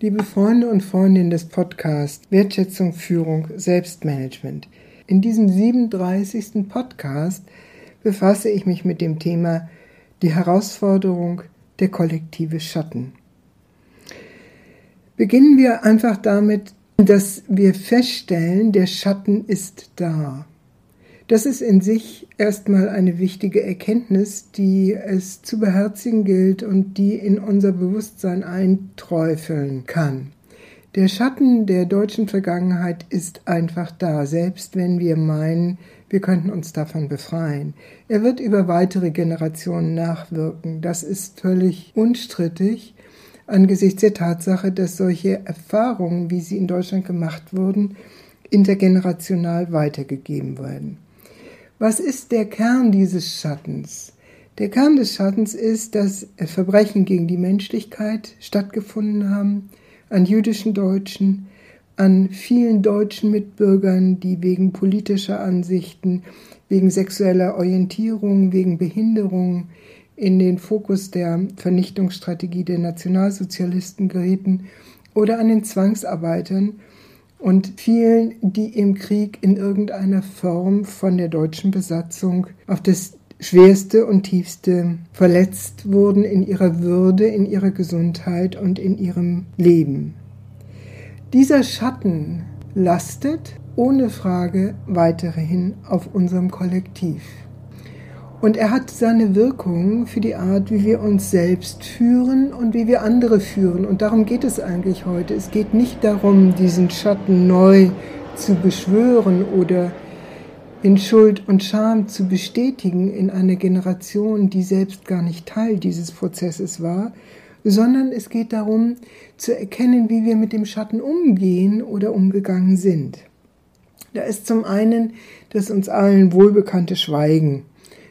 Liebe Freunde und Freundinnen des Podcasts Wertschätzung, Führung, Selbstmanagement. In diesem 37. Podcast befasse ich mich mit dem Thema die Herausforderung der kollektive Schatten. Beginnen wir einfach damit, dass wir feststellen, der Schatten ist da. Das ist in sich erstmal eine wichtige Erkenntnis, die es zu beherzigen gilt und die in unser Bewusstsein einträufeln kann. Der Schatten der deutschen Vergangenheit ist einfach da, selbst wenn wir meinen, wir könnten uns davon befreien. Er wird über weitere Generationen nachwirken. Das ist völlig unstrittig angesichts der Tatsache, dass solche Erfahrungen, wie sie in Deutschland gemacht wurden, intergenerational weitergegeben werden. Was ist der Kern dieses Schattens? Der Kern des Schattens ist, dass Verbrechen gegen die Menschlichkeit stattgefunden haben an jüdischen Deutschen, an vielen deutschen Mitbürgern, die wegen politischer Ansichten, wegen sexueller Orientierung, wegen Behinderung in den Fokus der Vernichtungsstrategie der Nationalsozialisten gerieten oder an den Zwangsarbeitern, und vielen, die im Krieg in irgendeiner Form von der deutschen Besatzung auf das schwerste und tiefste verletzt wurden in ihrer Würde, in ihrer Gesundheit und in ihrem Leben. Dieser Schatten lastet ohne Frage weiterhin auf unserem Kollektiv. Und er hat seine Wirkung für die Art, wie wir uns selbst führen und wie wir andere führen. Und darum geht es eigentlich heute. Es geht nicht darum, diesen Schatten neu zu beschwören oder in Schuld und Scham zu bestätigen in einer Generation, die selbst gar nicht Teil dieses Prozesses war, sondern es geht darum zu erkennen, wie wir mit dem Schatten umgehen oder umgegangen sind. Da ist zum einen das uns allen wohlbekannte Schweigen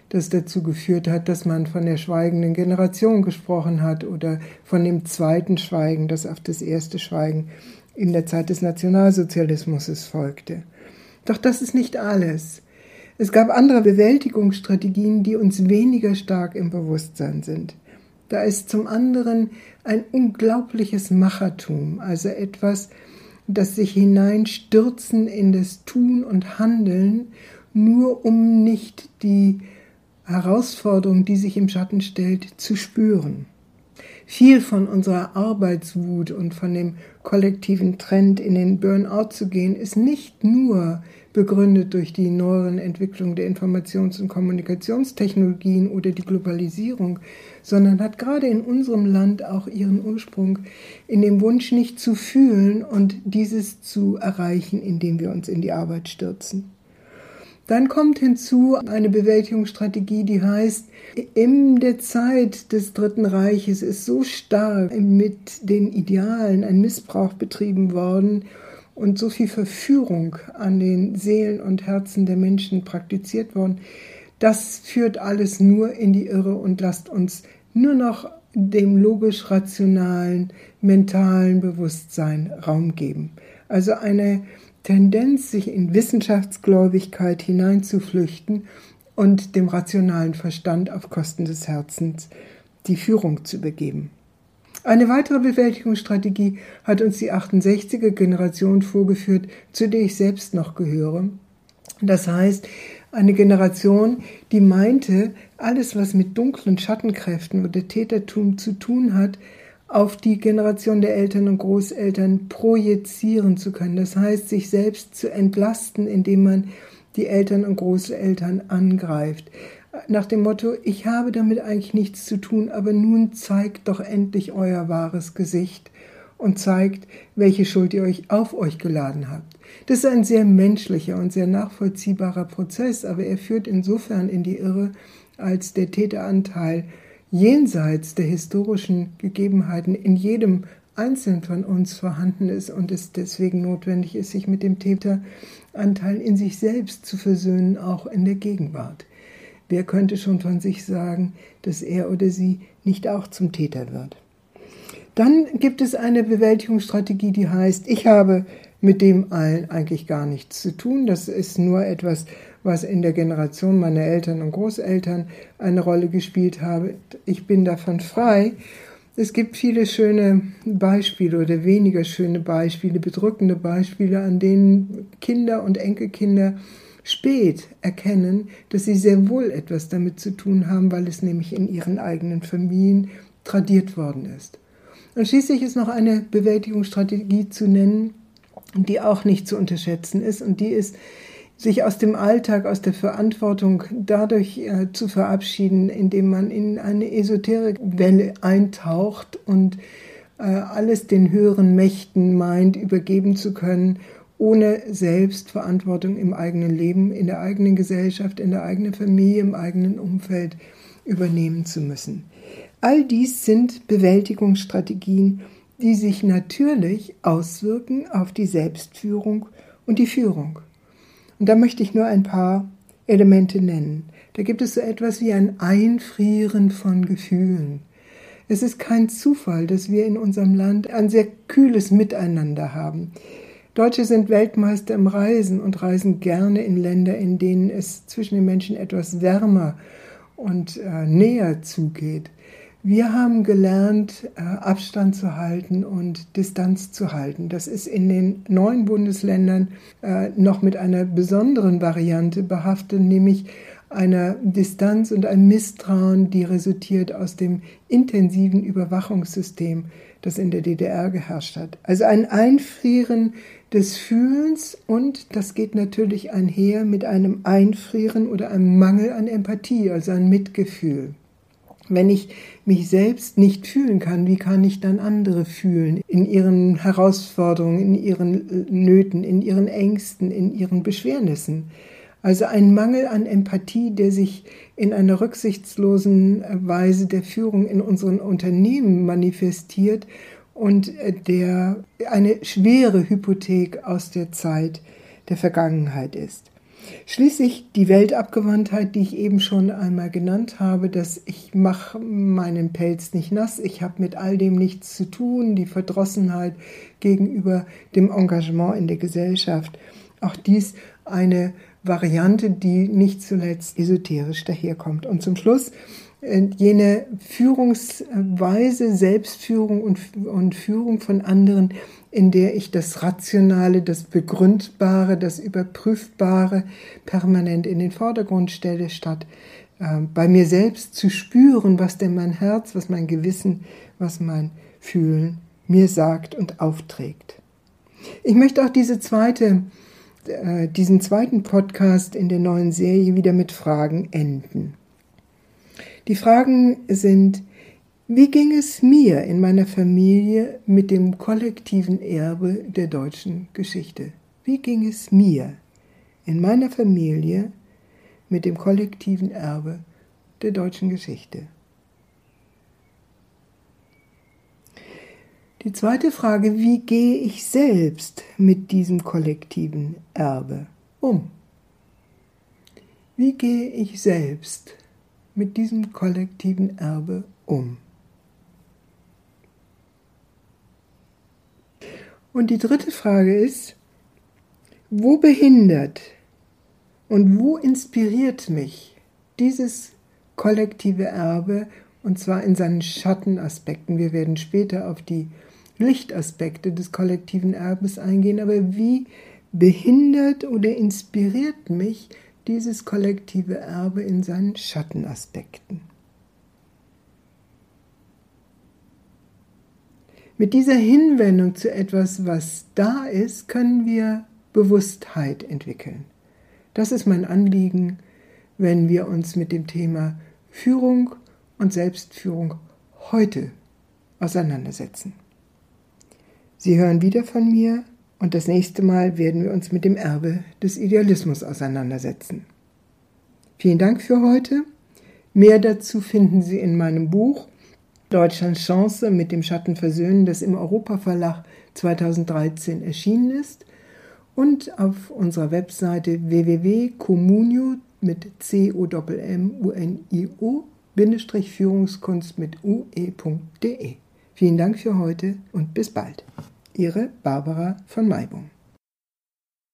das dazu geführt hat, dass man von der schweigenden Generation gesprochen hat oder von dem zweiten Schweigen, das auf das erste Schweigen in der Zeit des Nationalsozialismus folgte. Doch das ist nicht alles. Es gab andere Bewältigungsstrategien, die uns weniger stark im Bewusstsein sind. Da ist zum anderen ein unglaubliches Machertum, also etwas, das sich hineinstürzen in das Tun und Handeln, nur um nicht die Herausforderung, die sich im Schatten stellt, zu spüren. Viel von unserer Arbeitswut und von dem kollektiven Trend in den Burnout zu gehen, ist nicht nur begründet durch die neueren Entwicklungen der Informations- und Kommunikationstechnologien oder die Globalisierung, sondern hat gerade in unserem Land auch ihren Ursprung in dem Wunsch, nicht zu fühlen und dieses zu erreichen, indem wir uns in die Arbeit stürzen. Dann kommt hinzu eine Bewältigungsstrategie, die heißt, in der Zeit des Dritten Reiches ist so stark mit den Idealen ein Missbrauch betrieben worden und so viel Verführung an den Seelen und Herzen der Menschen praktiziert worden. Das führt alles nur in die Irre und lasst uns nur noch dem logisch-rationalen, mentalen Bewusstsein Raum geben. Also eine Tendenz, sich in Wissenschaftsgläubigkeit hineinzuflüchten und dem rationalen Verstand auf Kosten des Herzens die Führung zu begeben. Eine weitere Bewältigungsstrategie hat uns die 68er Generation vorgeführt, zu der ich selbst noch gehöre. Das heißt, eine Generation, die meinte, alles, was mit dunklen Schattenkräften oder Tätertum zu tun hat, auf die Generation der Eltern und Großeltern projizieren zu können. Das heißt, sich selbst zu entlasten, indem man die Eltern und Großeltern angreift. Nach dem Motto, ich habe damit eigentlich nichts zu tun, aber nun zeigt doch endlich euer wahres Gesicht und zeigt, welche Schuld ihr euch auf euch geladen habt. Das ist ein sehr menschlicher und sehr nachvollziehbarer Prozess, aber er führt insofern in die Irre, als der Täteranteil jenseits der historischen Gegebenheiten in jedem Einzelnen von uns vorhanden ist und es deswegen notwendig ist, sich mit dem Täteranteil in sich selbst zu versöhnen, auch in der Gegenwart. Wer könnte schon von sich sagen, dass er oder sie nicht auch zum Täter wird? Dann gibt es eine Bewältigungsstrategie, die heißt, ich habe mit dem allen eigentlich gar nichts zu tun. Das ist nur etwas, was in der Generation meiner Eltern und Großeltern eine Rolle gespielt habe. Ich bin davon frei. Es gibt viele schöne Beispiele oder weniger schöne Beispiele, bedrückende Beispiele, an denen Kinder und Enkelkinder spät erkennen, dass sie sehr wohl etwas damit zu tun haben, weil es nämlich in ihren eigenen Familien tradiert worden ist. Und schließlich ist noch eine Bewältigungsstrategie zu nennen, die auch nicht zu unterschätzen ist und die ist, sich aus dem Alltag, aus der Verantwortung dadurch äh, zu verabschieden, indem man in eine Esoterikwelle eintaucht und äh, alles den höheren Mächten meint, übergeben zu können, ohne selbst Verantwortung im eigenen Leben, in der eigenen Gesellschaft, in der eigenen Familie, im eigenen Umfeld übernehmen zu müssen. All dies sind Bewältigungsstrategien, die sich natürlich auswirken auf die Selbstführung und die Führung. Und da möchte ich nur ein paar Elemente nennen. Da gibt es so etwas wie ein Einfrieren von Gefühlen. Es ist kein Zufall, dass wir in unserem Land ein sehr kühles Miteinander haben. Deutsche sind Weltmeister im Reisen und reisen gerne in Länder, in denen es zwischen den Menschen etwas wärmer und äh, näher zugeht. Wir haben gelernt, äh, Abstand zu halten und Distanz zu halten. Das ist in den neuen Bundesländern äh, noch mit einer besonderen Variante behaftet, nämlich einer Distanz und einem Misstrauen, die resultiert aus dem intensiven Überwachungssystem, das in der DDR geherrscht hat. Also ein Einfrieren des Fühlens und das geht natürlich einher mit einem Einfrieren oder einem Mangel an Empathie, also an Mitgefühl. Wenn ich mich selbst nicht fühlen kann, wie kann ich dann andere fühlen? In ihren Herausforderungen, in ihren Nöten, in ihren Ängsten, in ihren Beschwernissen. Also ein Mangel an Empathie, der sich in einer rücksichtslosen Weise der Führung in unseren Unternehmen manifestiert und der eine schwere Hypothek aus der Zeit der Vergangenheit ist. Schließlich die Weltabgewandtheit, die ich eben schon einmal genannt habe, dass ich mache meinen Pelz nicht nass, ich habe mit all dem nichts zu tun, die Verdrossenheit gegenüber dem Engagement in der Gesellschaft. Auch dies eine Variante, die nicht zuletzt esoterisch daherkommt. Und zum Schluss jene Führungsweise, Selbstführung und, und Führung von anderen, in der ich das Rationale, das Begründbare, das Überprüfbare permanent in den Vordergrund stelle, statt äh, bei mir selbst zu spüren, was denn mein Herz, was mein Gewissen, was mein Fühlen mir sagt und aufträgt. Ich möchte auch diese zweite, äh, diesen zweiten Podcast in der neuen Serie wieder mit Fragen enden. Die Fragen sind, wie ging es mir in meiner Familie mit dem kollektiven Erbe der deutschen Geschichte? Wie ging es mir in meiner Familie mit dem kollektiven Erbe der deutschen Geschichte? Die zweite Frage, wie gehe ich selbst mit diesem kollektiven Erbe um? Wie gehe ich selbst mit diesem kollektiven Erbe um? Und die dritte Frage ist, wo behindert und wo inspiriert mich dieses kollektive Erbe und zwar in seinen Schattenaspekten. Wir werden später auf die Lichtaspekte des kollektiven Erbes eingehen, aber wie behindert oder inspiriert mich dieses kollektive Erbe in seinen Schattenaspekten. Mit dieser Hinwendung zu etwas, was da ist, können wir Bewusstheit entwickeln. Das ist mein Anliegen, wenn wir uns mit dem Thema Führung und Selbstführung heute auseinandersetzen. Sie hören wieder von mir und das nächste Mal werden wir uns mit dem Erbe des Idealismus auseinandersetzen. Vielen Dank für heute. Mehr dazu finden Sie in meinem Buch Deutschlands Chance mit dem Schatten versöhnen, das im Europa-Verlag 2013 erschienen ist und auf unserer Webseite www.communio mit c o m u n i o Führungskunst mit ue.de. Vielen Dank für heute und bis bald. Ihre Barbara von Maibung.